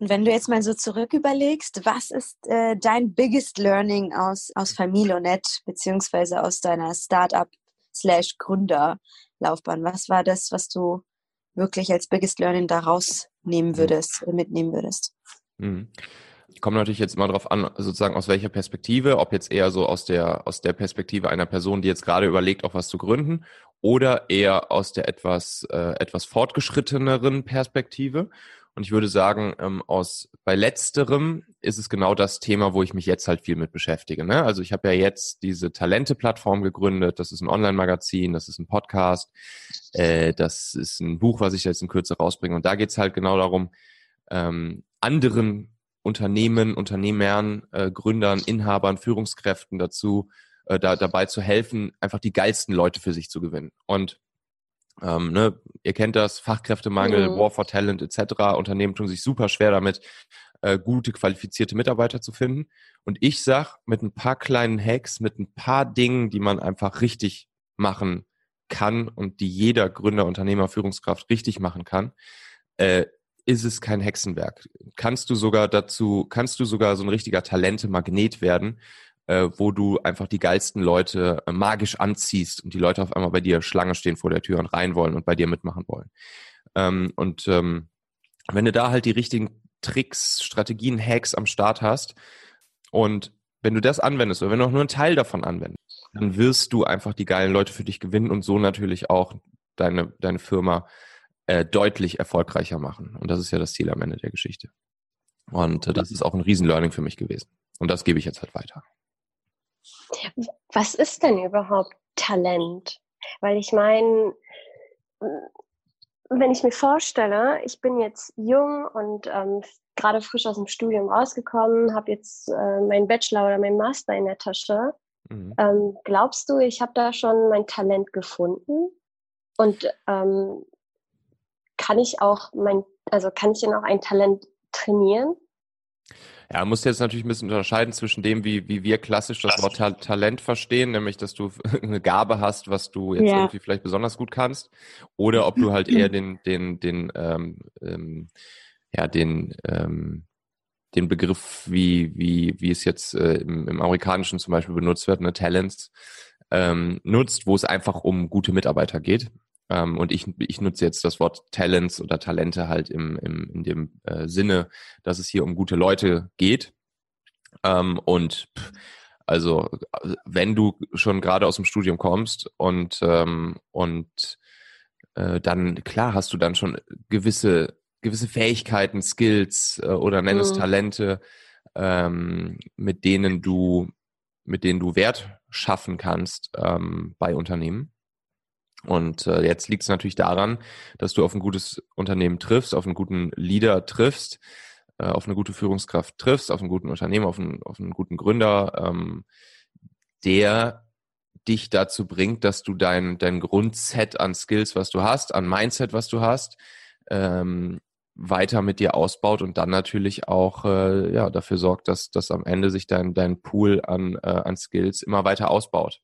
Und wenn du jetzt mal so zurück überlegst, was ist äh, dein biggest learning aus, aus Familonet, beziehungsweise aus deiner Startup slash Gründerlaufbahn? Was war das, was du wirklich als biggest learning daraus nehmen würdest, mitnehmen würdest? Mhm kommt natürlich jetzt immer darauf an, sozusagen aus welcher Perspektive, ob jetzt eher so aus der, aus der Perspektive einer Person, die jetzt gerade überlegt, auch was zu gründen, oder eher aus der etwas, äh, etwas fortgeschritteneren Perspektive. Und ich würde sagen, ähm, aus bei letzterem ist es genau das Thema, wo ich mich jetzt halt viel mit beschäftige. Ne? Also ich habe ja jetzt diese Talente-Plattform gegründet. Das ist ein Online-Magazin, das ist ein Podcast, äh, das ist ein Buch, was ich jetzt in Kürze rausbringe. Und da geht's halt genau darum, ähm, anderen Unternehmen, Unternehmern, äh, Gründern, Inhabern, Führungskräften dazu, äh, da, dabei zu helfen, einfach die geilsten Leute für sich zu gewinnen. Und ähm, ne, ihr kennt das, Fachkräftemangel, mhm. War for Talent etc. Unternehmen tun sich super schwer damit, äh, gute, qualifizierte Mitarbeiter zu finden. Und ich sag, mit ein paar kleinen Hacks, mit ein paar Dingen, die man einfach richtig machen kann und die jeder Gründer, Unternehmer, Führungskraft richtig machen kann, äh, ist es kein Hexenwerk. Kannst du sogar dazu, kannst du sogar so ein richtiger Talente-Magnet werden, äh, wo du einfach die geilsten Leute äh, magisch anziehst und die Leute auf einmal bei dir Schlange stehen vor der Tür und rein wollen und bei dir mitmachen wollen. Ähm, und ähm, wenn du da halt die richtigen Tricks, Strategien, Hacks am Start hast und wenn du das anwendest oder wenn du auch nur einen Teil davon anwendest, dann wirst du einfach die geilen Leute für dich gewinnen und so natürlich auch deine, deine Firma äh, deutlich erfolgreicher machen. Und das ist ja das Ziel am Ende der Geschichte. Und äh, das ist auch ein Riesenlearning für mich gewesen. Und das gebe ich jetzt halt weiter. Was ist denn überhaupt Talent? Weil ich meine, wenn ich mir vorstelle, ich bin jetzt jung und ähm, gerade frisch aus dem Studium rausgekommen, habe jetzt äh, meinen Bachelor oder meinen Master in der Tasche. Mhm. Ähm, glaubst du, ich habe da schon mein Talent gefunden? Und ähm, kann ich auch mein, also kann ich denn auch ein Talent trainieren? Ja, musst jetzt natürlich ein bisschen unterscheiden zwischen dem, wie, wie wir klassisch das Wort Ta Talent verstehen, nämlich, dass du eine Gabe hast, was du jetzt ja. irgendwie vielleicht besonders gut kannst, oder ob du halt eher den, den, den, ähm, ähm, ja, den, ähm, den Begriff, wie, wie, wie es jetzt äh, im, im Amerikanischen zum Beispiel benutzt wird, ne, Talents, ähm, nutzt, wo es einfach um gute Mitarbeiter geht. Ähm, und ich, ich nutze jetzt das Wort Talents oder Talente halt im, im, in dem äh, Sinne, dass es hier um gute Leute geht. Ähm, und also wenn du schon gerade aus dem Studium kommst und, ähm, und äh, dann, klar, hast du dann schon gewisse, gewisse Fähigkeiten, Skills äh, oder nenn es mhm. Talente, ähm, mit denen du, mit denen du Wert schaffen kannst ähm, bei Unternehmen. Und äh, jetzt liegt es natürlich daran, dass du auf ein gutes Unternehmen triffst, auf einen guten Leader triffst, äh, auf eine gute Führungskraft triffst, auf einen guten Unternehmer, auf einen, auf einen guten Gründer, ähm, der dich dazu bringt, dass du dein, dein Grundset an Skills, was du hast, an Mindset, was du hast, ähm, weiter mit dir ausbaut und dann natürlich auch äh, ja, dafür sorgt, dass, dass am Ende sich dein, dein Pool an, äh, an Skills immer weiter ausbaut.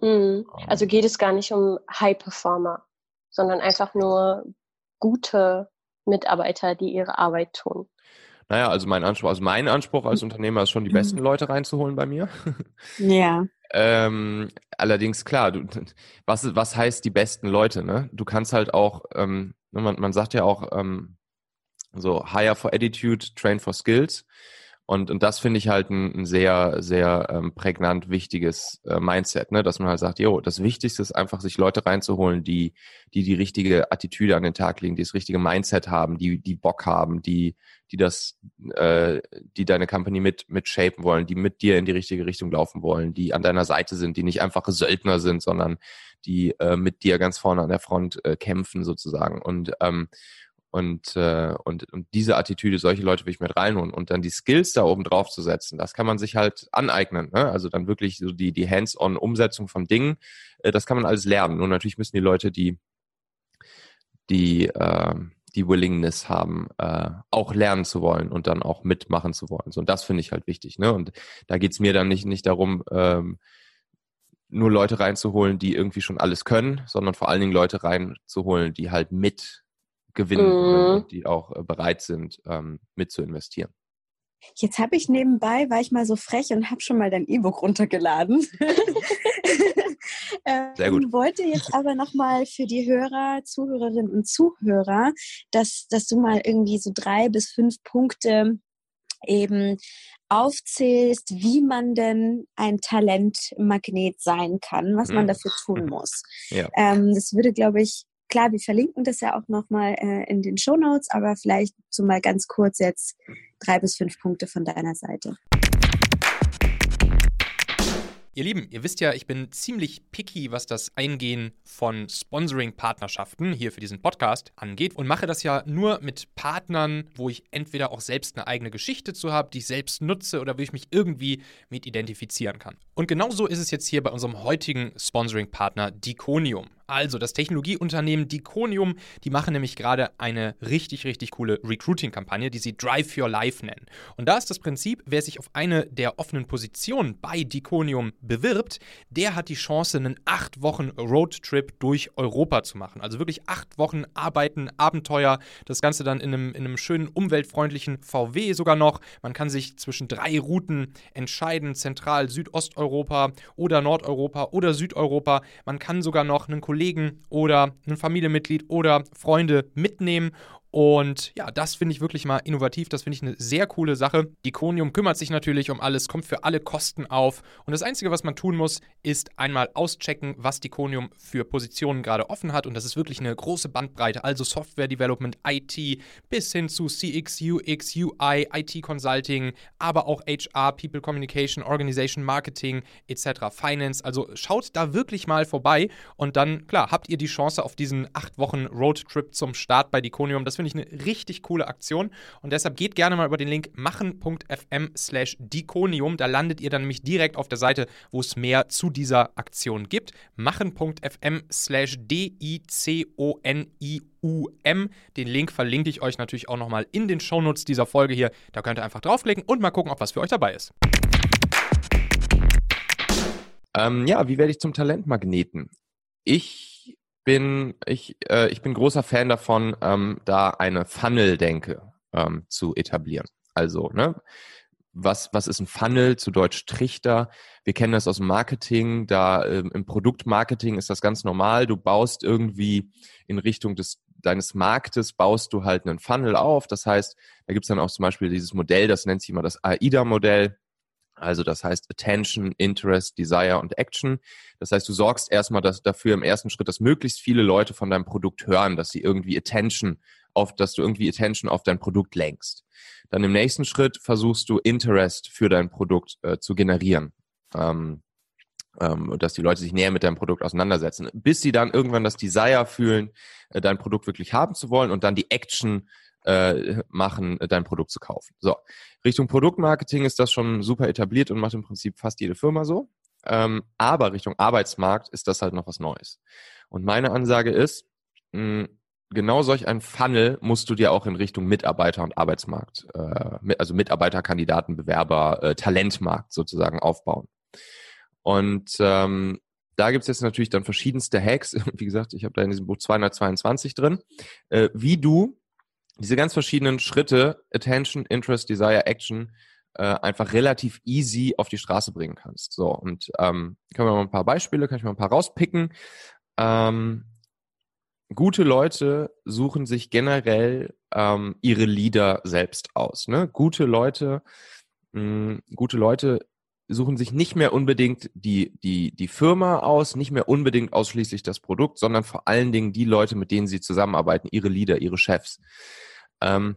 Mhm. Also geht es gar nicht um High Performer, sondern einfach nur gute Mitarbeiter, die ihre Arbeit tun. Naja, also mein Anspruch, also mein Anspruch als Unternehmer ist schon die besten Leute reinzuholen bei mir. Ja. ähm, allerdings klar, du, was, was heißt die besten Leute? Ne? Du kannst halt auch, ähm, ne, man, man sagt ja auch ähm, so hire for attitude, train for skills. Und, und das finde ich halt ein, ein sehr, sehr ähm, prägnant wichtiges äh, Mindset, ne? dass man halt sagt, jo, das Wichtigste ist einfach, sich Leute reinzuholen, die, die die richtige Attitüde an den Tag legen, die das richtige Mindset haben, die, die Bock haben, die, die das, äh, die deine Company mit, mit shapen wollen, die mit dir in die richtige Richtung laufen wollen, die an deiner Seite sind, die nicht einfache Söldner sind, sondern die äh, mit dir ganz vorne an der Front äh, kämpfen sozusagen. Und ähm, und, äh, und, und diese Attitüde, solche Leute will ich mit reinholen und dann die Skills da oben drauf zu setzen, das kann man sich halt aneignen. Ne? Also dann wirklich so die, die Hands-on-Umsetzung von Dingen, äh, das kann man alles lernen. Und natürlich müssen die Leute, die, die, äh, die Willingness haben, äh, auch lernen zu wollen und dann auch mitmachen zu wollen. So, und das finde ich halt wichtig. Ne? Und da geht's mir dann nicht, nicht darum, ähm, nur Leute reinzuholen, die irgendwie schon alles können, sondern vor allen Dingen Leute reinzuholen, die halt mit gewinnen mhm. und die auch äh, bereit sind, ähm, mit zu investieren. Jetzt habe ich nebenbei, war ich mal so frech und habe schon mal dein E-Book runtergeladen. Sehr gut. Ähm, wollte jetzt aber nochmal für die Hörer, Zuhörerinnen und Zuhörer, dass, dass du mal irgendwie so drei bis fünf Punkte eben aufzählst, wie man denn ein Talentmagnet sein kann, was man mhm. dafür tun muss. Ja. Ähm, das würde, glaube ich, klar, wir verlinken das ja auch nochmal äh, in den Show Notes, aber vielleicht so mal ganz kurz jetzt drei bis fünf Punkte von deiner Seite. Ihr Lieben, ihr wisst ja, ich bin ziemlich picky, was das Eingehen von Sponsoring-Partnerschaften hier für diesen Podcast angeht und mache das ja nur mit Partnern, wo ich entweder auch selbst eine eigene Geschichte zu habe, die ich selbst nutze oder wo ich mich irgendwie mit identifizieren kann. Und genauso ist es jetzt hier bei unserem heutigen Sponsoring-Partner Diconium. Also das Technologieunternehmen Diconium, die machen nämlich gerade eine richtig, richtig coole Recruiting-Kampagne, die sie Drive Your Life nennen. Und da ist das Prinzip, wer sich auf eine der offenen Positionen bei Diconium bewirbt, der hat die Chance, einen acht Wochen Roadtrip durch Europa zu machen. Also wirklich acht Wochen arbeiten, Abenteuer, das Ganze dann in einem, in einem schönen, umweltfreundlichen VW sogar noch. Man kann sich zwischen drei Routen entscheiden, Zentral-, Südosteuropa oder Nordeuropa oder Südeuropa. Man kann sogar noch einen Kollegen Kollegen oder ein Familienmitglied oder Freunde mitnehmen und ja, das finde ich wirklich mal innovativ. Das finde ich eine sehr coole Sache. Diconium kümmert sich natürlich um alles, kommt für alle Kosten auf. Und das Einzige, was man tun muss, ist einmal auschecken, was Diconium für Positionen gerade offen hat. Und das ist wirklich eine große Bandbreite. Also Software Development, IT, bis hin zu CX, UX, UI, IT Consulting, aber auch HR, People Communication, Organization Marketing etc., Finance. Also schaut da wirklich mal vorbei. Und dann, klar, habt ihr die Chance auf diesen acht Wochen Roadtrip zum Start bei Diconium. Das finde finde ich eine richtig coole Aktion. Und deshalb geht gerne mal über den Link machen.fm slash Diconium. Da landet ihr dann nämlich direkt auf der Seite, wo es mehr zu dieser Aktion gibt. machen.fm slash D-I-C-O-N-I-U-M. Den Link verlinke ich euch natürlich auch nochmal in den Shownotes dieser Folge hier. Da könnt ihr einfach draufklicken und mal gucken, ob was für euch dabei ist. Ähm, ja, wie werde ich zum Talentmagneten? Ich bin, ich, äh, ich bin großer Fan davon, ähm, da eine Funnel-Denke ähm, zu etablieren. Also, ne, was, was ist ein Funnel, zu Deutsch Trichter? Wir kennen das aus dem Marketing, da ähm, im Produktmarketing ist das ganz normal. Du baust irgendwie in Richtung des deines Marktes baust du halt einen Funnel auf. Das heißt, da gibt's dann auch zum Beispiel dieses Modell, das nennt sich immer das AIDA-Modell. Also das heißt Attention, Interest, Desire und Action. Das heißt, du sorgst erstmal dass, dafür im ersten Schritt, dass möglichst viele Leute von deinem Produkt hören, dass sie irgendwie Attention auf, dass du irgendwie Attention auf dein Produkt lenkst. Dann im nächsten Schritt versuchst du Interest für dein Produkt äh, zu generieren. Ähm, ähm, dass die Leute sich näher mit deinem Produkt auseinandersetzen, bis sie dann irgendwann das Desire fühlen, äh, dein Produkt wirklich haben zu wollen und dann die Action äh, machen, dein Produkt zu kaufen. So, Richtung Produktmarketing ist das schon super etabliert und macht im Prinzip fast jede Firma so. Ähm, aber Richtung Arbeitsmarkt ist das halt noch was Neues. Und meine Ansage ist, mh, genau solch ein Funnel musst du dir auch in Richtung Mitarbeiter und Arbeitsmarkt, äh, also Mitarbeiter, Kandidaten, Bewerber, äh, Talentmarkt sozusagen aufbauen. Und ähm, da gibt's jetzt natürlich dann verschiedenste Hacks. Wie gesagt, ich habe da in diesem Buch 222 drin, äh, wie du diese ganz verschiedenen Schritte, Attention, Interest, Desire, Action, äh, einfach relativ easy auf die Straße bringen kannst. So, und ähm, können wir mal ein paar Beispiele, kann ich mal ein paar rauspicken. Ähm, gute Leute suchen sich generell ähm, ihre Leader selbst aus. Ne? Gute Leute, mh, gute Leute suchen sich nicht mehr unbedingt die, die, die Firma aus, nicht mehr unbedingt ausschließlich das Produkt, sondern vor allen Dingen die Leute, mit denen sie zusammenarbeiten, ihre Leader, ihre Chefs. Ähm,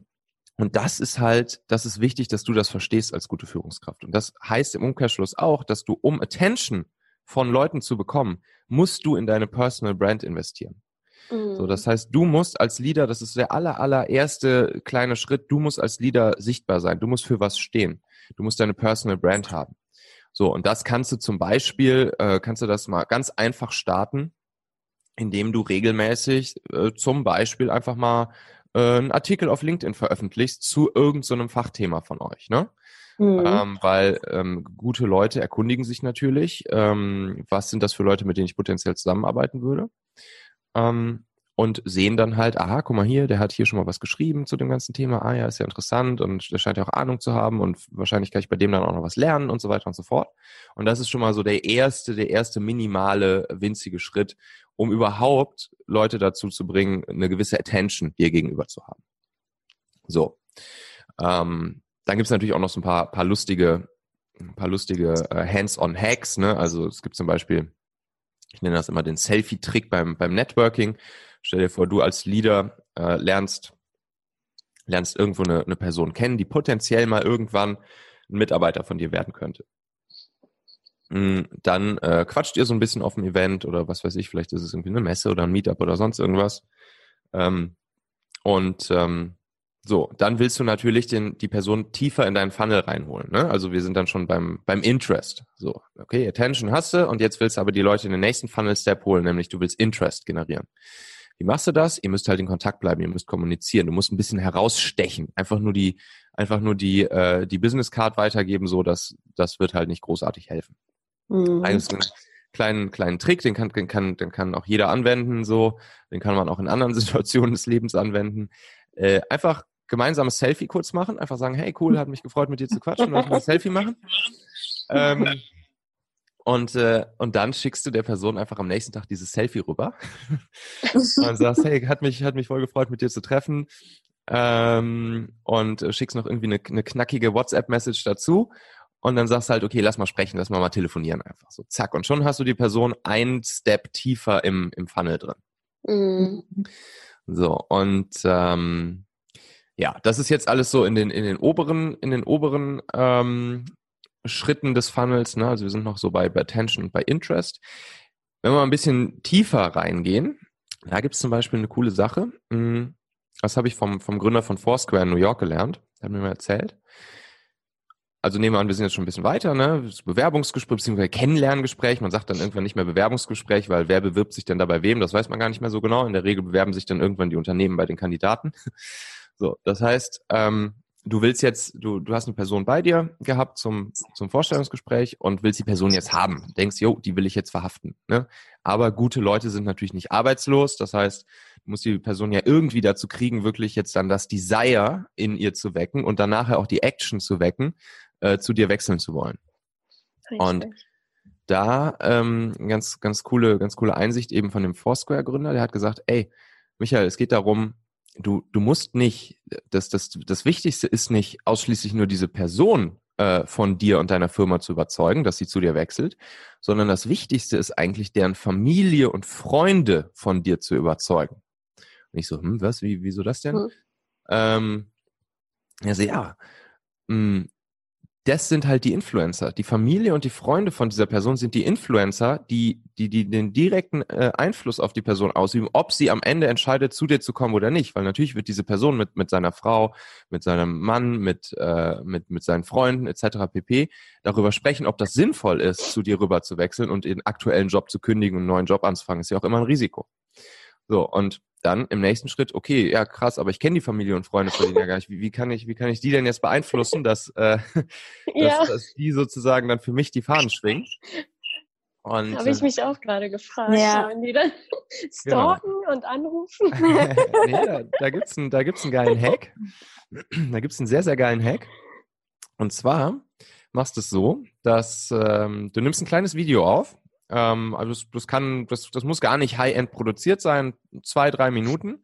und das ist halt, das ist wichtig, dass du das verstehst als gute Führungskraft. Und das heißt im Umkehrschluss auch, dass du, um Attention von Leuten zu bekommen, musst du in deine Personal Brand investieren. Mhm. So, das heißt, du musst als Leader, das ist der aller, allererste kleine Schritt, du musst als Leader sichtbar sein. Du musst für was stehen. Du musst deine Personal Brand haben. So, und das kannst du zum Beispiel, äh, kannst du das mal ganz einfach starten, indem du regelmäßig äh, zum Beispiel einfach mal äh, einen Artikel auf LinkedIn veröffentlichst zu irgendeinem so Fachthema von euch, ne? Mhm. Ähm, weil ähm, gute Leute erkundigen sich natürlich, ähm, was sind das für Leute, mit denen ich potenziell zusammenarbeiten würde. Ähm, und sehen dann halt, aha, guck mal hier, der hat hier schon mal was geschrieben zu dem ganzen Thema, ah ja, ist ja interessant und der scheint ja auch Ahnung zu haben und wahrscheinlich kann ich bei dem dann auch noch was lernen und so weiter und so fort. Und das ist schon mal so der erste, der erste minimale, winzige Schritt, um überhaupt Leute dazu zu bringen, eine gewisse Attention dir gegenüber zu haben. So. Ähm, dann gibt es natürlich auch noch so ein paar, paar lustige, paar lustige äh, Hands-on-Hacks. Ne? Also es gibt zum Beispiel, ich nenne das immer den Selfie-Trick beim, beim Networking. Stell dir vor, du als Leader äh, lernst, lernst irgendwo eine, eine Person kennen, die potenziell mal irgendwann ein Mitarbeiter von dir werden könnte. Mm, dann äh, quatscht ihr so ein bisschen auf dem Event oder was weiß ich, vielleicht ist es irgendwie eine Messe oder ein Meetup oder sonst irgendwas. Ähm, und ähm, so, dann willst du natürlich den, die Person tiefer in deinen Funnel reinholen. Ne? Also wir sind dann schon beim, beim Interest. So, okay, Attention hast du und jetzt willst du aber die Leute in den nächsten Funnel-Step holen, nämlich du willst Interest generieren. Wie machst du das? Ihr müsst halt in Kontakt bleiben, ihr müsst kommunizieren, du musst ein bisschen herausstechen, einfach nur die, einfach nur die, äh, die Business Card weitergeben, so dass das wird halt nicht großartig helfen. Mhm. einen kleinen, kleinen Trick, den kann, den kann, den kann auch jeder anwenden, so, den kann man auch in anderen Situationen des Lebens anwenden. Äh, einfach gemeinsames Selfie kurz machen, einfach sagen, hey cool, hat mich gefreut, mit dir zu quatschen, lass mal ein Selfie machen. Ähm, und, äh, und dann schickst du der Person einfach am nächsten Tag dieses Selfie rüber und sagst, hey, hat mich, hat mich voll gefreut, mit dir zu treffen. Ähm, und äh, schickst noch irgendwie eine, eine knackige WhatsApp-Message dazu. Und dann sagst du halt, okay, lass mal sprechen, lass mal mal telefonieren einfach so. Zack. Und schon hast du die Person ein Step tiefer im, im Funnel drin. Mhm. So, und ähm, ja, das ist jetzt alles so in den, in den oberen, in den oberen ähm, Schritten des Funnels. Ne? Also wir sind noch so bei, bei Attention und bei Interest. Wenn wir mal ein bisschen tiefer reingehen, da gibt es zum Beispiel eine coole Sache. Hm, das habe ich vom, vom Gründer von Foursquare in New York gelernt. Der hat mir mal erzählt. Also nehmen wir an, wir sind jetzt schon ein bisschen weiter, ne? Das Bewerbungsgespräch bzw. Kennenlerngespräch. Man sagt dann irgendwann nicht mehr Bewerbungsgespräch, weil wer bewirbt sich denn da bei wem? Das weiß man gar nicht mehr so genau. In der Regel bewerben sich dann irgendwann die Unternehmen bei den Kandidaten. So, das heißt, ähm, du willst jetzt, du, du hast eine Person bei dir gehabt zum, zum Vorstellungsgespräch und willst die Person jetzt haben. Denkst, jo, die will ich jetzt verhaften. Ne? Aber gute Leute sind natürlich nicht arbeitslos. Das heißt, du musst die Person ja irgendwie dazu kriegen, wirklich jetzt dann das Desire in ihr zu wecken und dann nachher auch die Action zu wecken, äh, zu dir wechseln zu wollen. Richtig. Und da ähm, ganz, ganz coole, ganz coole Einsicht eben von dem Foursquare-Gründer, der hat gesagt, ey, Michael, es geht darum, du, du musst nicht, das, das, das Wichtigste ist nicht ausschließlich nur diese Person äh, von dir und deiner Firma zu überzeugen, dass sie zu dir wechselt, sondern das Wichtigste ist eigentlich deren Familie und Freunde von dir zu überzeugen. Und ich so, hm, was, wie, wieso das denn? Mhm. Ähm, also ja, mh, hm, das sind halt die Influencer. Die Familie und die Freunde von dieser Person sind die Influencer, die, die, die den direkten äh, Einfluss auf die Person ausüben, ob sie am Ende entscheidet, zu dir zu kommen oder nicht. Weil natürlich wird diese Person mit, mit seiner Frau, mit seinem Mann, mit, äh, mit, mit seinen Freunden etc. pp. darüber sprechen, ob das sinnvoll ist, zu dir rüber zu wechseln und den aktuellen Job zu kündigen und einen neuen Job anzufangen. Ist ja auch immer ein Risiko. So, und dann im nächsten Schritt, okay, ja krass, aber ich kenne die Familie und Freunde von denen ja gar nicht. Wie, wie, kann ich, wie kann ich die denn jetzt beeinflussen, dass, äh, ja. dass, dass die sozusagen dann für mich die Fahnen schwingen? Und, Habe ich äh, mich auch gerade gefragt. Ja. Sollen die dann genau. stalken genau. und anrufen? nee, da, da gibt es einen, einen geilen Hack. Da gibt es einen sehr, sehr geilen Hack. Und zwar machst du es so, dass ähm, du nimmst ein kleines Video auf, ähm, also das, das kann, das, das muss gar nicht high-end produziert sein, zwei, drei Minuten.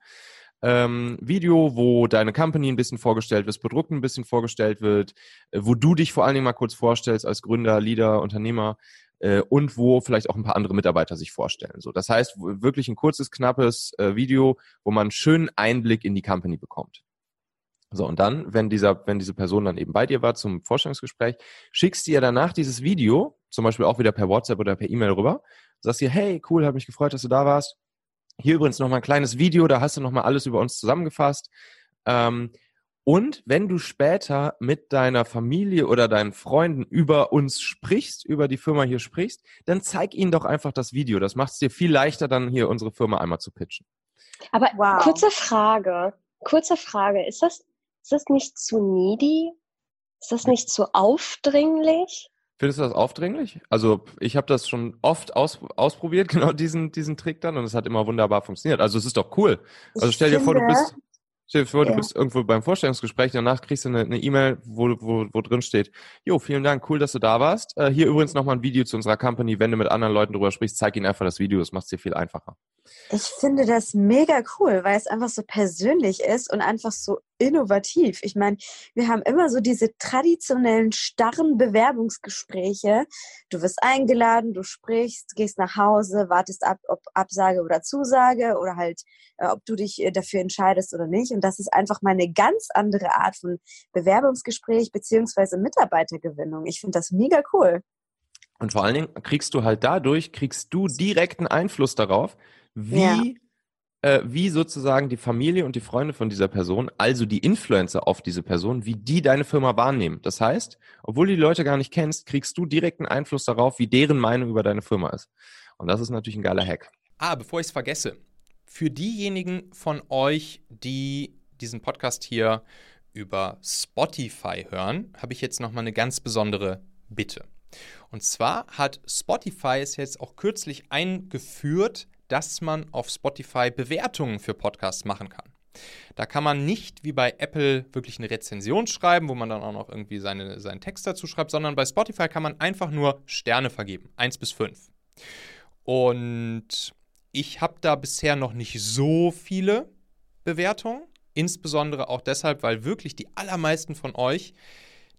Ähm, Video, wo deine Company ein bisschen vorgestellt wird, Produkt ein bisschen vorgestellt wird, äh, wo du dich vor allen Dingen mal kurz vorstellst als Gründer, Leader, Unternehmer äh, und wo vielleicht auch ein paar andere Mitarbeiter sich vorstellen. So, das heißt wirklich ein kurzes, knappes äh, Video, wo man einen schönen Einblick in die Company bekommt. So, und dann, wenn dieser, wenn diese Person dann eben bei dir war zum Vorstellungsgespräch, schickst du ihr danach dieses Video, zum Beispiel auch wieder per WhatsApp oder per E-Mail rüber, sagst ihr, hey, cool, hat mich gefreut, dass du da warst. Hier übrigens nochmal ein kleines Video, da hast du nochmal alles über uns zusammengefasst. Ähm, und wenn du später mit deiner Familie oder deinen Freunden über uns sprichst, über die Firma hier sprichst, dann zeig ihnen doch einfach das Video. Das macht es dir viel leichter, dann hier unsere Firma einmal zu pitchen. Aber wow. kurze Frage, kurze Frage. Ist das ist das nicht zu needy? Ist das nicht zu aufdringlich? Findest du das aufdringlich? Also ich habe das schon oft aus, ausprobiert, genau diesen, diesen Trick dann und es hat immer wunderbar funktioniert. Also es ist doch cool. Also stell dir vor, du bist, Stell dir vor, ja. du bist irgendwo beim Vorstellungsgespräch, danach kriegst du eine E-Mail, wo, wo, wo drin steht, jo, vielen Dank, cool, dass du da warst. Äh, hier übrigens nochmal ein Video zu unserer Company. Wenn du mit anderen Leuten drüber sprichst, zeig ihnen einfach das Video, das macht es dir viel einfacher. Ich finde das mega cool, weil es einfach so persönlich ist und einfach so innovativ. Ich meine, wir haben immer so diese traditionellen, starren Bewerbungsgespräche. Du wirst eingeladen, du sprichst, gehst nach Hause, wartest ab, ob Absage oder Zusage oder halt, äh, ob du dich äh, dafür entscheidest oder nicht. Und das ist einfach mal eine ganz andere Art von Bewerbungsgespräch beziehungsweise Mitarbeitergewinnung. Ich finde das mega cool. Und vor allen Dingen kriegst du halt dadurch, kriegst du direkten Einfluss darauf, wie ja äh, wie sozusagen die Familie und die Freunde von dieser Person, also die Influencer auf diese Person, wie die deine Firma wahrnehmen. Das heißt, obwohl du die Leute gar nicht kennst, kriegst du direkten Einfluss darauf, wie deren Meinung über deine Firma ist. Und das ist natürlich ein geiler Hack. Ah, bevor ich es vergesse, für diejenigen von euch, die diesen Podcast hier über Spotify hören, habe ich jetzt nochmal eine ganz besondere Bitte. Und zwar hat Spotify es jetzt auch kürzlich eingeführt, dass man auf Spotify Bewertungen für Podcasts machen kann. Da kann man nicht wie bei Apple wirklich eine Rezension schreiben, wo man dann auch noch irgendwie seine, seinen Text dazu schreibt, sondern bei Spotify kann man einfach nur Sterne vergeben, 1 bis 5. Und ich habe da bisher noch nicht so viele Bewertungen, insbesondere auch deshalb, weil wirklich die allermeisten von euch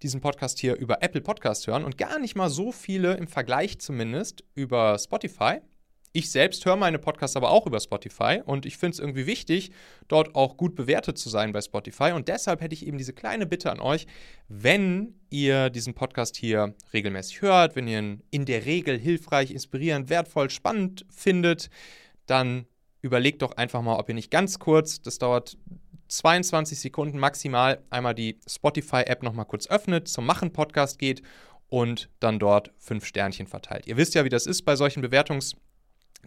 diesen Podcast hier über Apple Podcast hören und gar nicht mal so viele im Vergleich zumindest über Spotify. Ich selbst höre meine Podcasts aber auch über Spotify und ich finde es irgendwie wichtig, dort auch gut bewertet zu sein bei Spotify. Und deshalb hätte ich eben diese kleine Bitte an euch, wenn ihr diesen Podcast hier regelmäßig hört, wenn ihr ihn in der Regel hilfreich, inspirierend, wertvoll, spannend findet, dann überlegt doch einfach mal, ob ihr nicht ganz kurz, das dauert 22 Sekunden maximal, einmal die Spotify-App nochmal kurz öffnet, zum Machen-Podcast geht und dann dort fünf Sternchen verteilt. Ihr wisst ja, wie das ist bei solchen Bewertungs-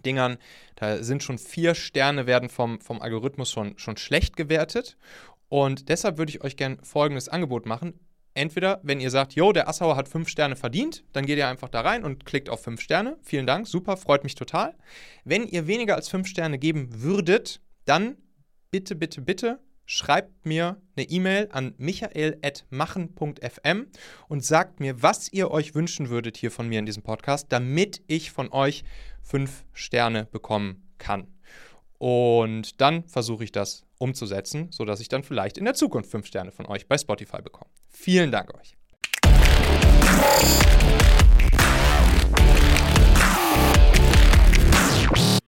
Dingern. Da sind schon vier Sterne, werden vom, vom Algorithmus schon, schon schlecht gewertet. Und deshalb würde ich euch gerne folgendes Angebot machen. Entweder, wenn ihr sagt, yo, der Assauer hat fünf Sterne verdient, dann geht ihr einfach da rein und klickt auf fünf Sterne. Vielen Dank, super, freut mich total. Wenn ihr weniger als fünf Sterne geben würdet, dann bitte, bitte, bitte schreibt mir eine E-Mail an michael.machen.fm und sagt mir, was ihr euch wünschen würdet hier von mir in diesem Podcast, damit ich von euch fünf Sterne bekommen kann. Und dann versuche ich das umzusetzen, sodass ich dann vielleicht in der Zukunft fünf Sterne von euch bei Spotify bekomme. Vielen Dank euch.